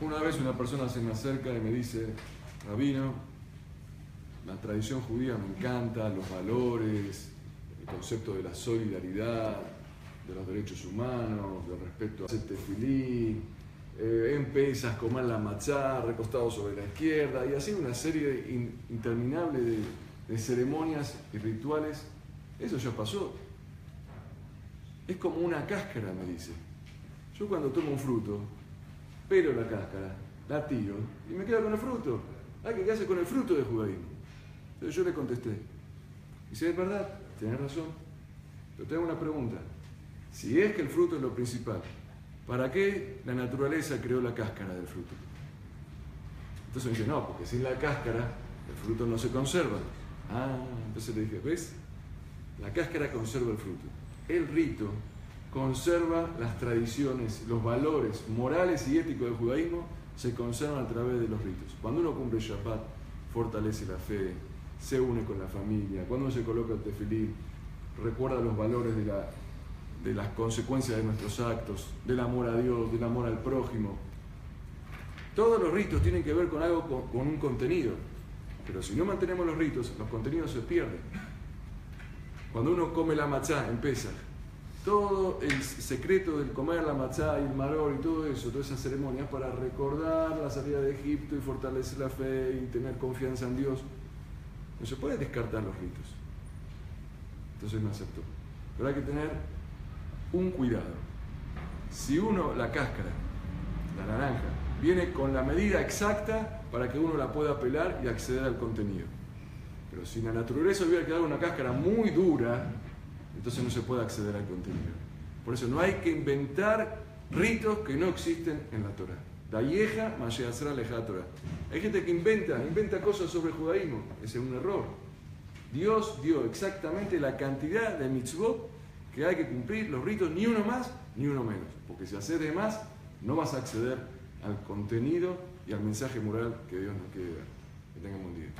Una vez una persona se me acerca y me dice, Rabino, la tradición judía me encanta, los valores, el concepto de la solidaridad, de los derechos humanos, del respeto a tefilí, eh, en pesas, comer la matzá, recostado sobre la izquierda, y así una serie interminable de ceremonias y rituales. Eso ya pasó. Es como una cáscara, me dice. Yo cuando tomo un fruto, pero la cáscara, la tiro y me quedo con el fruto. Hay que quedarse con el fruto de judaísmo. Entonces yo le contesté, y si es verdad, tienes razón, pero tengo una pregunta. Si es que el fruto es lo principal, ¿para qué la naturaleza creó la cáscara del fruto? Entonces me dice, no, porque sin la cáscara el fruto no se conserva. Ah, entonces le dije, ¿ves? La cáscara conserva el fruto. El rito conserva las tradiciones, los valores morales y éticos del judaísmo se conservan a través de los ritos. Cuando uno cumple Shabbat, fortalece la fe, se une con la familia, cuando uno se coloca el tefilín, recuerda los valores de, la, de las consecuencias de nuestros actos, del amor a Dios, del amor al prójimo. Todos los ritos tienen que ver con algo, con, con un contenido. Pero si no mantenemos los ritos, los contenidos se pierden. Cuando uno come la matzá en Pesach, todo el secreto del comer la matzá y el maror y todo eso, todas esas ceremonias para recordar la salida de Egipto y fortalecer la fe y tener confianza en Dios. No se puede descartar los ritos. Entonces me aceptó. Pero hay que tener un cuidado. Si uno, la cáscara, la naranja, viene con la medida exacta para que uno la pueda pelar y acceder al contenido. Pero si la naturaleza hubiera quedado una cáscara muy dura, entonces no se puede acceder al contenido. Por eso no hay que inventar ritos que no existen en la Torah. Dayeja. Hay gente que inventa, inventa cosas sobre judaísmo. Ese es un error. Dios dio exactamente la cantidad de mitzvot que hay que cumplir, los ritos, ni uno más ni uno menos. Porque si haces de más, no vas a acceder al contenido y al mensaje moral que Dios nos quiere dar. Que tengan un día.